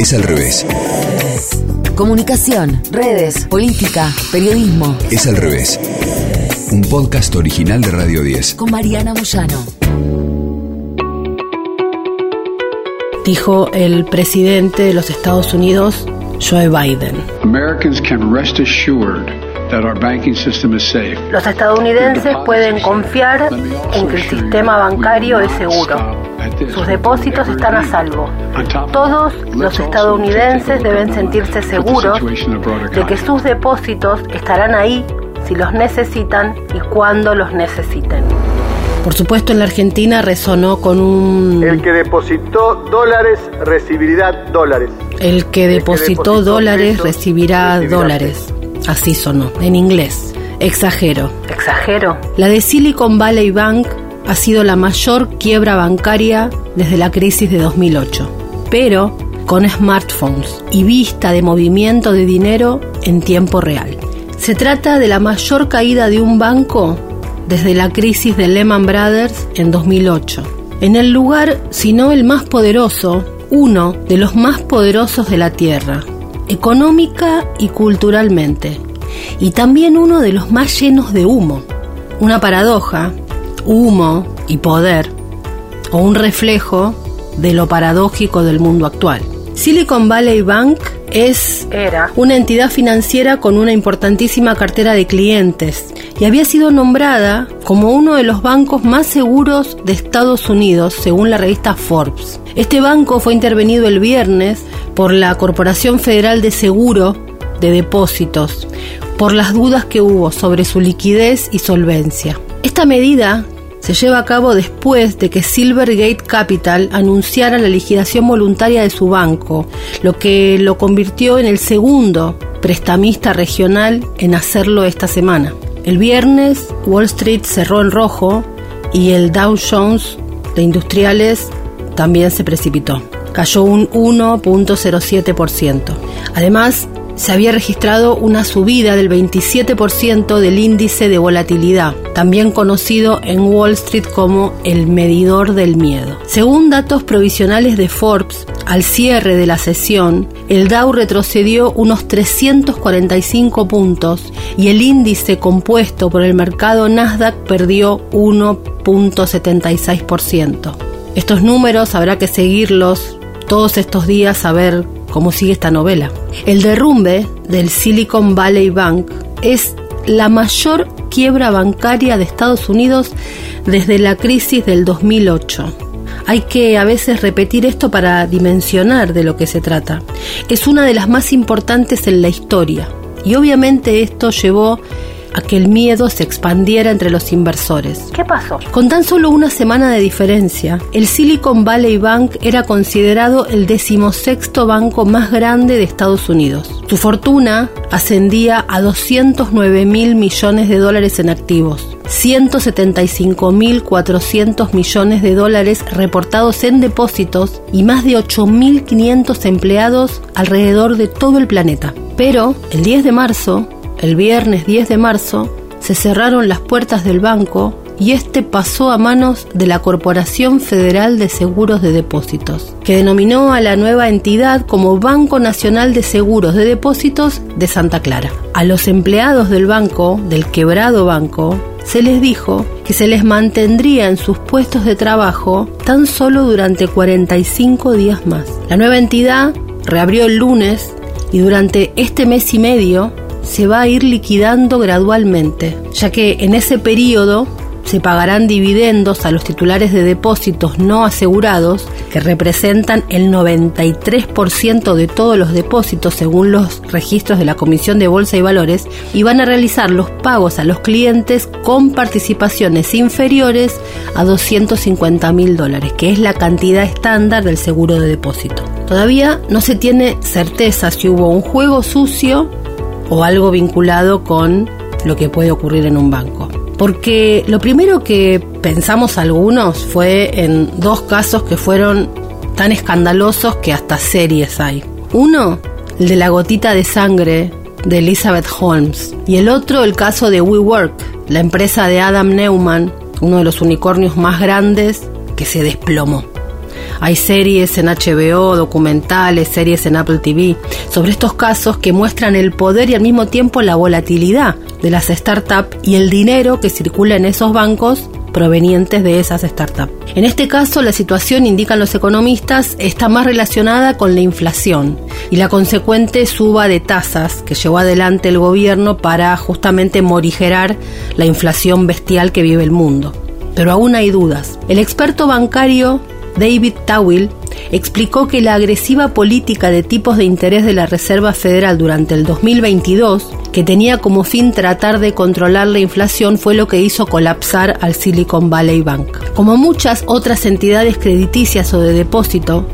Es al revés. Comunicación, redes, política, periodismo. Es al revés. Un podcast original de Radio 10. Con Mariana Moyano. Dijo el presidente de los Estados Unidos, Joe Biden. Americans can rest assured that our banking system is safe. Los estadounidenses pueden confiar en que el sistema bancario es seguro. Sus depósitos están a salvo. Todos los estadounidenses deben sentirse seguros de que sus depósitos estarán ahí si los necesitan y cuando los necesiten. Por supuesto, en la Argentina resonó con un... El que depositó dólares recibirá dólares. El que depositó dólares recibirá dólares. Así sonó, en inglés. Exagero. ¿Exagero? La de Silicon Valley Bank ha sido la mayor quiebra bancaria desde la crisis de 2008, pero con smartphones y vista de movimiento de dinero en tiempo real. Se trata de la mayor caída de un banco desde la crisis de Lehman Brothers en 2008. En el lugar, si no el más poderoso, uno de los más poderosos de la Tierra, económica y culturalmente, y también uno de los más llenos de humo. Una paradoja, humo y poder, o un reflejo de lo paradójico del mundo actual. Silicon Valley Bank es Era. una entidad financiera con una importantísima cartera de clientes y había sido nombrada como uno de los bancos más seguros de Estados Unidos según la revista Forbes. Este banco fue intervenido el viernes por la Corporación Federal de Seguro de Depósitos por las dudas que hubo sobre su liquidez y solvencia. Esta medida se lleva a cabo después de que Silvergate Capital anunciara la liquidación voluntaria de su banco, lo que lo convirtió en el segundo prestamista regional en hacerlo esta semana. El viernes Wall Street cerró en rojo y el Dow Jones de industriales también se precipitó. Cayó un 1.07%. Además, se había registrado una subida del 27% del índice de volatilidad, también conocido en Wall Street como el medidor del miedo. Según datos provisionales de Forbes, al cierre de la sesión, el Dow retrocedió unos 345 puntos y el índice compuesto por el mercado Nasdaq perdió 1.76%. Estos números habrá que seguirlos todos estos días a ver cómo sigue esta novela. El derrumbe del Silicon Valley Bank es la mayor quiebra bancaria de Estados Unidos desde la crisis del 2008. Hay que a veces repetir esto para dimensionar de lo que se trata. Es una de las más importantes en la historia y obviamente esto llevó a que el miedo se expandiera entre los inversores. ¿Qué pasó? Con tan solo una semana de diferencia, el Silicon Valley Bank era considerado el decimosexto banco más grande de Estados Unidos. Su fortuna ascendía a 209 mil millones de dólares en activos. 175.400 millones de dólares reportados en depósitos y más de 8.500 empleados alrededor de todo el planeta. Pero el 10 de marzo, el viernes 10 de marzo se cerraron las puertas del banco y este pasó a manos de la Corporación Federal de Seguros de Depósitos, que denominó a la nueva entidad como Banco Nacional de Seguros de Depósitos de Santa Clara. A los empleados del banco, del quebrado banco, se les dijo que se les mantendría en sus puestos de trabajo tan solo durante 45 días más. La nueva entidad reabrió el lunes y durante este mes y medio se va a ir liquidando gradualmente, ya que en ese periodo se pagarán dividendos a los titulares de depósitos no asegurados, que representan el 93% de todos los depósitos según los registros de la Comisión de Bolsa y Valores, y van a realizar los pagos a los clientes con participaciones inferiores a 250 mil dólares, que es la cantidad estándar del seguro de depósito. Todavía no se tiene certeza si hubo un juego sucio o algo vinculado con lo que puede ocurrir en un banco. Porque lo primero que pensamos algunos fue en dos casos que fueron tan escandalosos que hasta series hay. Uno, el de la gotita de sangre de Elizabeth Holmes. Y el otro, el caso de WeWork, la empresa de Adam Neumann, uno de los unicornios más grandes que se desplomó. Hay series en HBO, documentales, series en Apple TV sobre estos casos que muestran el poder y al mismo tiempo la volatilidad de las startups y el dinero que circula en esos bancos provenientes de esas startups. En este caso, la situación, indican los economistas, está más relacionada con la inflación y la consecuente suba de tasas que llevó adelante el gobierno para justamente morigerar la inflación bestial que vive el mundo. Pero aún hay dudas. El experto bancario David Tawil explicó que la agresiva política de tipos de interés de la Reserva Federal durante el 2022, que tenía como fin tratar de controlar la inflación, fue lo que hizo colapsar al Silicon Valley Bank. Como muchas otras entidades crediticias o de depósito,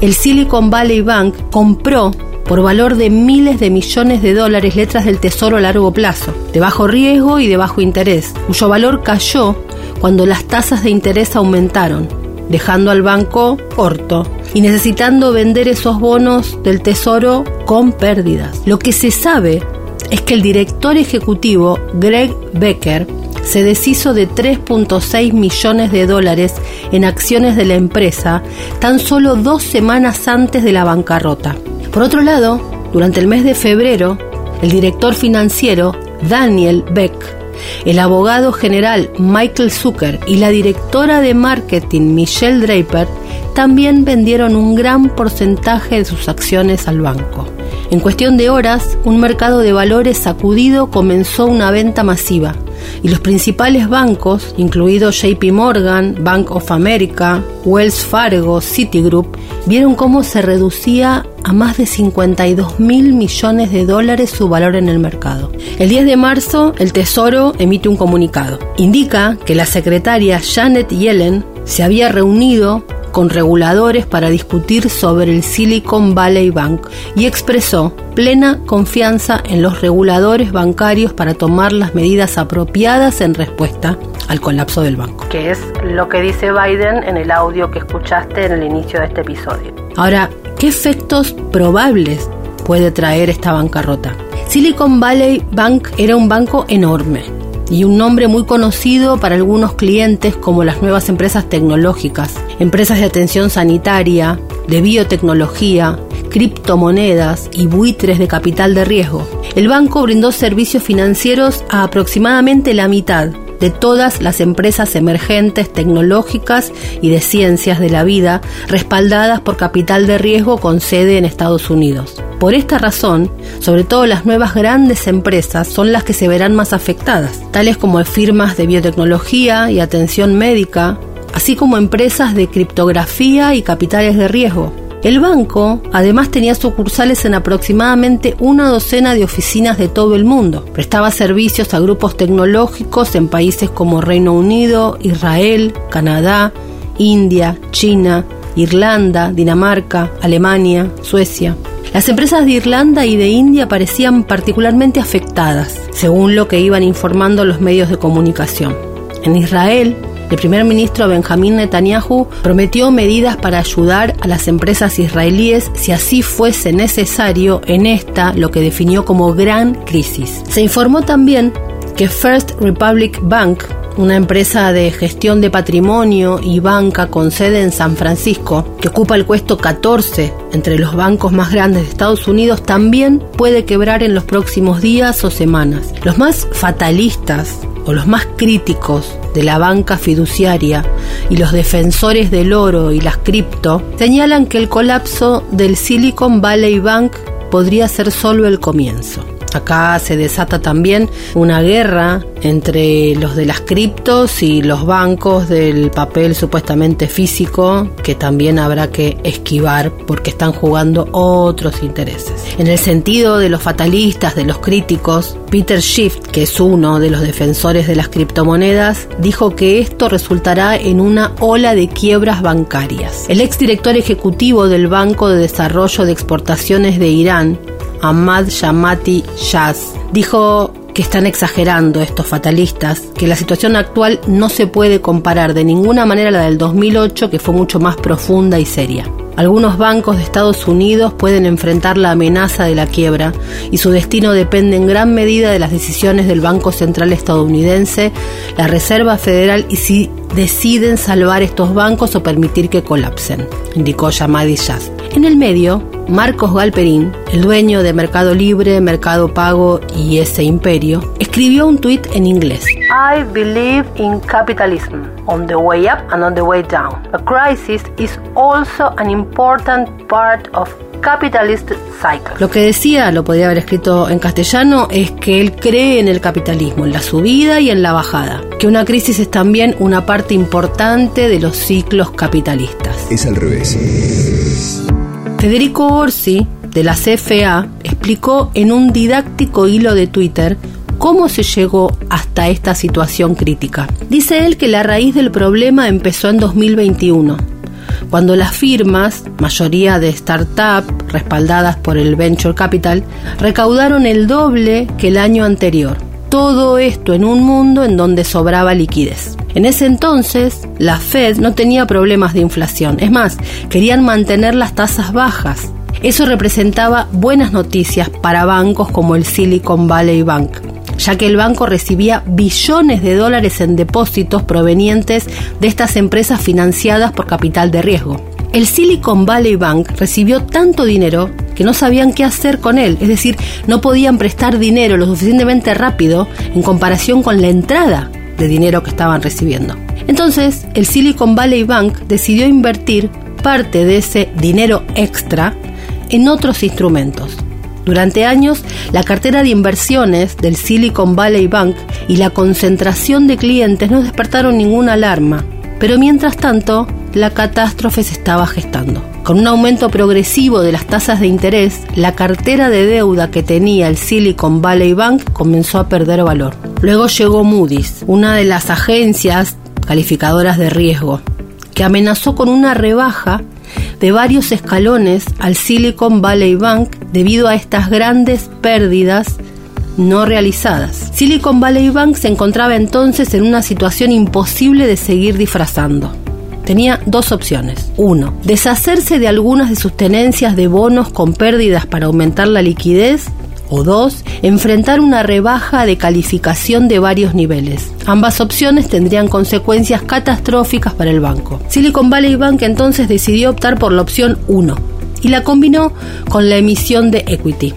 el Silicon Valley Bank compró por valor de miles de millones de dólares letras del tesoro a largo plazo, de bajo riesgo y de bajo interés, cuyo valor cayó cuando las tasas de interés aumentaron, dejando al banco corto y necesitando vender esos bonos del tesoro con pérdidas. Lo que se sabe es que el director ejecutivo Greg Becker se deshizo de 3.6 millones de dólares en acciones de la empresa tan solo dos semanas antes de la bancarrota. Por otro lado, durante el mes de febrero, el director financiero Daniel Beck el abogado general Michael Zucker y la directora de marketing Michelle Draper también vendieron un gran porcentaje de sus acciones al banco. En cuestión de horas, un mercado de valores sacudido comenzó una venta masiva y los principales bancos, incluidos JP Morgan, Bank of America, Wells Fargo, Citigroup, vieron cómo se reducía a más de 52 mil millones de dólares su valor en el mercado. El 10 de marzo, el Tesoro emite un comunicado. Indica que la secretaria Janet Yellen se había reunido con reguladores para discutir sobre el Silicon Valley Bank y expresó plena confianza en los reguladores bancarios para tomar las medidas apropiadas en respuesta al colapso del banco. Que es lo que dice Biden en el audio que escuchaste en el inicio de este episodio. Ahora, ¿qué efectos probables puede traer esta bancarrota? Silicon Valley Bank era un banco enorme y un nombre muy conocido para algunos clientes como las nuevas empresas tecnológicas, empresas de atención sanitaria, de biotecnología, criptomonedas y buitres de capital de riesgo. El banco brindó servicios financieros a aproximadamente la mitad de todas las empresas emergentes tecnológicas y de ciencias de la vida respaldadas por capital de riesgo con sede en Estados Unidos. Por esta razón, sobre todo las nuevas grandes empresas son las que se verán más afectadas, tales como firmas de biotecnología y atención médica, así como empresas de criptografía y capitales de riesgo. El banco además tenía sucursales en aproximadamente una docena de oficinas de todo el mundo. Prestaba servicios a grupos tecnológicos en países como Reino Unido, Israel, Canadá, India, China, Irlanda, Dinamarca, Alemania, Suecia. Las empresas de Irlanda y de India parecían particularmente afectadas, según lo que iban informando los medios de comunicación. En Israel, el primer ministro Benjamín Netanyahu prometió medidas para ayudar a las empresas israelíes si así fuese necesario en esta, lo que definió como gran crisis. Se informó también que First Republic Bank, una empresa de gestión de patrimonio y banca con sede en San Francisco, que ocupa el puesto 14 entre los bancos más grandes de Estados Unidos, también puede quebrar en los próximos días o semanas. Los más fatalistas o los más críticos de la banca fiduciaria y los defensores del oro y las cripto señalan que el colapso del Silicon Valley Bank podría ser solo el comienzo. Acá se desata también una guerra entre los de las criptos y los bancos del papel supuestamente físico que también habrá que esquivar porque están jugando otros intereses. En el sentido de los fatalistas, de los críticos, Peter Schiff, que es uno de los defensores de las criptomonedas, dijo que esto resultará en una ola de quiebras bancarias. El exdirector ejecutivo del Banco de Desarrollo de Exportaciones de Irán, Ahmad Shamati Shaz, dijo que están exagerando estos fatalistas, que la situación actual no se puede comparar de ninguna manera a la del 2008, que fue mucho más profunda y seria. Algunos bancos de Estados Unidos pueden enfrentar la amenaza de la quiebra y su destino depende en gran medida de las decisiones del Banco Central estadounidense, la Reserva Federal y si deciden salvar estos bancos o permitir que colapsen, indicó Yamadi Jazz. En el medio, Marcos Galperín, el dueño de Mercado Libre, Mercado Pago y ese imperio, escribió un tuit en inglés. I believe in capitalism on the way up and on the way down. A crisis is also an important part of capitalist cycle. Lo que decía, lo podría haber escrito en castellano, es que él cree en el capitalismo, en la subida y en la bajada. Que una crisis es también una parte importante de los ciclos capitalistas. Es al revés. Federico Orsi, de la CFA, explicó en un didáctico hilo de Twitter cómo se llegó hasta esta situación crítica. Dice él que la raíz del problema empezó en 2021, cuando las firmas, mayoría de start-up respaldadas por el venture capital, recaudaron el doble que el año anterior. Todo esto en un mundo en donde sobraba liquidez. En ese entonces, la Fed no tenía problemas de inflación. Es más, querían mantener las tasas bajas. Eso representaba buenas noticias para bancos como el Silicon Valley Bank, ya que el banco recibía billones de dólares en depósitos provenientes de estas empresas financiadas por capital de riesgo. El Silicon Valley Bank recibió tanto dinero que no sabían qué hacer con él, es decir, no podían prestar dinero lo suficientemente rápido en comparación con la entrada de dinero que estaban recibiendo. Entonces, el Silicon Valley Bank decidió invertir parte de ese dinero extra en otros instrumentos. Durante años, la cartera de inversiones del Silicon Valley Bank y la concentración de clientes no despertaron ninguna alarma, pero mientras tanto, la catástrofe se estaba gestando. Con un aumento progresivo de las tasas de interés, la cartera de deuda que tenía el Silicon Valley Bank comenzó a perder valor. Luego llegó Moody's, una de las agencias calificadoras de riesgo, que amenazó con una rebaja de varios escalones al Silicon Valley Bank debido a estas grandes pérdidas no realizadas. Silicon Valley Bank se encontraba entonces en una situación imposible de seguir disfrazando. Tenía dos opciones. Uno, deshacerse de algunas de sus tenencias de bonos con pérdidas para aumentar la liquidez o dos, enfrentar una rebaja de calificación de varios niveles. Ambas opciones tendrían consecuencias catastróficas para el banco. Silicon Valley Bank entonces decidió optar por la opción 1 y la combinó con la emisión de equity.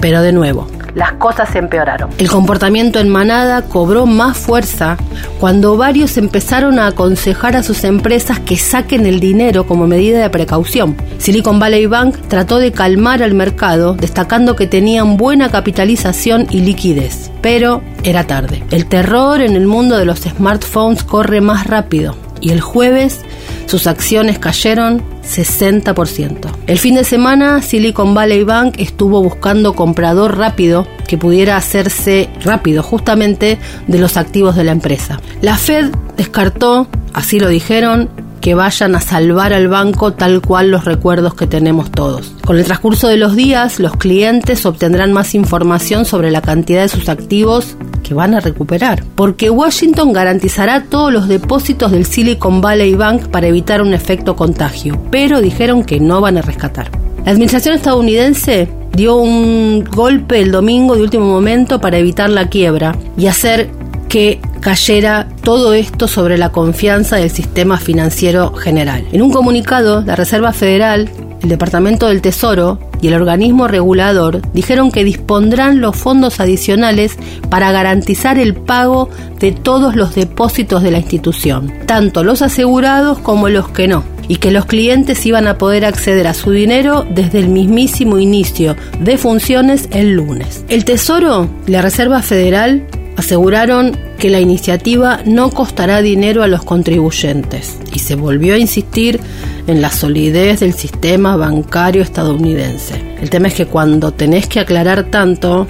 Pero de nuevo, las cosas se empeoraron. El comportamiento en manada cobró más fuerza cuando varios empezaron a aconsejar a sus empresas que saquen el dinero como medida de precaución. Silicon Valley Bank trató de calmar al mercado, destacando que tenían buena capitalización y liquidez. Pero era tarde. El terror en el mundo de los smartphones corre más rápido y el jueves sus acciones cayeron 60%. El fin de semana, Silicon Valley Bank estuvo buscando comprador rápido que pudiera hacerse rápido justamente de los activos de la empresa. La Fed descartó, así lo dijeron, que vayan a salvar al banco tal cual los recuerdos que tenemos todos. Con el transcurso de los días, los clientes obtendrán más información sobre la cantidad de sus activos que van a recuperar, porque Washington garantizará todos los depósitos del Silicon Valley Bank para evitar un efecto contagio, pero dijeron que no van a rescatar. La administración estadounidense dio un golpe el domingo de último momento para evitar la quiebra y hacer que cayera todo esto sobre la confianza del sistema financiero general. En un comunicado, la Reserva Federal, el Departamento del Tesoro y el organismo regulador dijeron que dispondrán los fondos adicionales para garantizar el pago de todos los depósitos de la institución, tanto los asegurados como los que no y que los clientes iban a poder acceder a su dinero desde el mismísimo inicio de funciones el lunes. El Tesoro la Reserva Federal aseguraron que la iniciativa no costará dinero a los contribuyentes y se volvió a insistir en la solidez del sistema bancario estadounidense. El tema es que cuando tenés que aclarar tanto,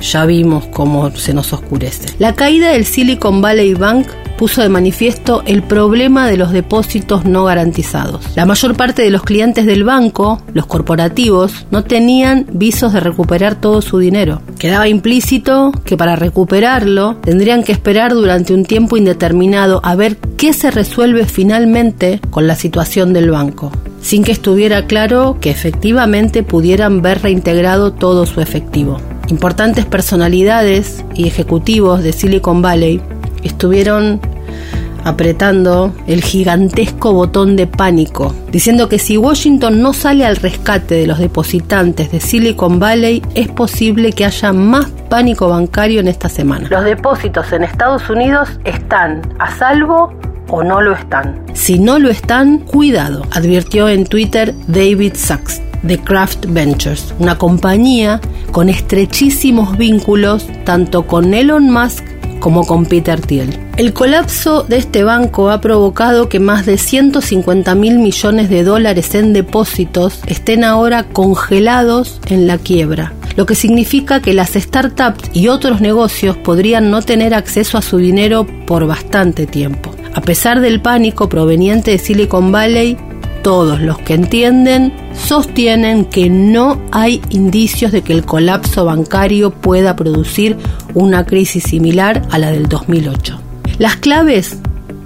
ya vimos cómo se nos oscurece. La caída del Silicon Valley Bank puso de manifiesto el problema de los depósitos no garantizados. La mayor parte de los clientes del banco, los corporativos, no tenían visos de recuperar todo su dinero. Quedaba implícito que para recuperarlo tendrían que esperar durante un tiempo indeterminado a ver qué se resuelve finalmente con la situación del banco. sin que estuviera claro que efectivamente pudieran ver reintegrado todo su efectivo. Importantes personalidades y ejecutivos de Silicon Valley estuvieron apretando el gigantesco botón de pánico, diciendo que si Washington no sale al rescate de los depositantes de Silicon Valley, es posible que haya más pánico bancario en esta semana. Los depósitos en Estados Unidos están a salvo o no lo están. Si no lo están, cuidado, advirtió en Twitter David Sachs de Kraft Ventures, una compañía con estrechísimos vínculos tanto con Elon Musk como con Peter Thiel. El colapso de este banco ha provocado que más de 150 mil millones de dólares en depósitos estén ahora congelados en la quiebra, lo que significa que las startups y otros negocios podrían no tener acceso a su dinero por bastante tiempo. A pesar del pánico proveniente de Silicon Valley, todos los que entienden sostienen que no hay indicios de que el colapso bancario pueda producir una crisis similar a la del 2008. Las claves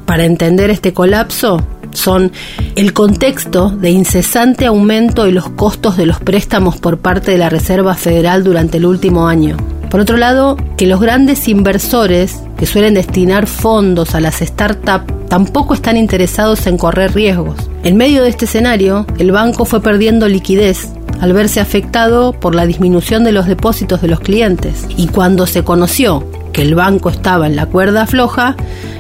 para entender este colapso son el contexto de incesante aumento de los costos de los préstamos por parte de la Reserva Federal durante el último año. Por otro lado, que los grandes inversores que suelen destinar fondos a las startups tampoco están interesados en correr riesgos. En medio de este escenario, el banco fue perdiendo liquidez al verse afectado por la disminución de los depósitos de los clientes. Y cuando se conoció que el banco estaba en la cuerda floja,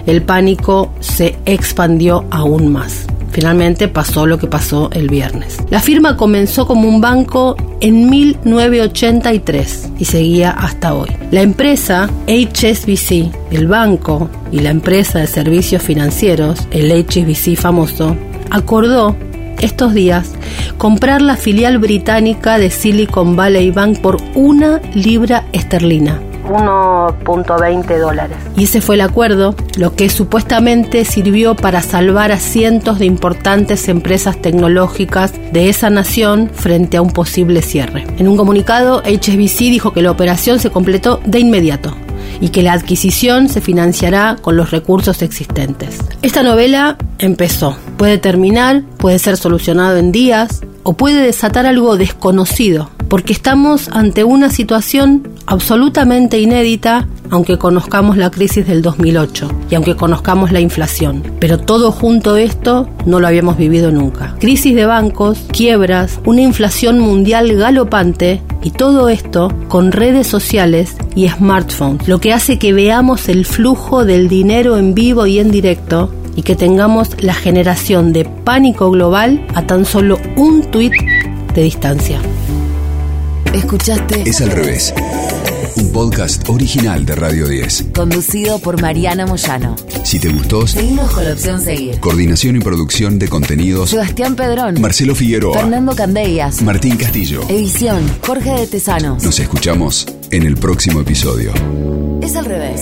el pánico se expandió aún más. Finalmente pasó lo que pasó el viernes. La firma comenzó como un banco en 1983 y seguía hasta hoy. La empresa HSBC, el banco y la empresa de servicios financieros, el HSBC famoso, acordó estos días comprar la filial británica de Silicon Valley Bank por una libra esterlina 1.20 dólares. Y ese fue el acuerdo, lo que supuestamente sirvió para salvar a cientos de importantes empresas tecnológicas de esa nación frente a un posible cierre. En un comunicado, HSBC dijo que la operación se completó de inmediato y que la adquisición se financiará con los recursos existentes. Esta novela empezó. Puede terminar, puede ser solucionado en días o puede desatar algo desconocido porque estamos ante una situación absolutamente inédita, aunque conozcamos la crisis del 2008 y aunque conozcamos la inflación. Pero todo junto a esto no lo habíamos vivido nunca. Crisis de bancos, quiebras, una inflación mundial galopante y todo esto con redes sociales y smartphones, lo que hace que veamos el flujo del dinero en vivo y en directo y que tengamos la generación de pánico global a tan solo un tuit de distancia. Escuchaste Es al revés. Un podcast original de Radio 10. Conducido por Mariana Moyano. Si te gustó, Seguimos con la opción seguir. coordinación y producción de contenidos, Sebastián Pedrón. Marcelo Figueroa, Fernando Candellas. Martín Castillo. Edición Jorge de Tesano. Nos escuchamos en el próximo episodio. Es al revés.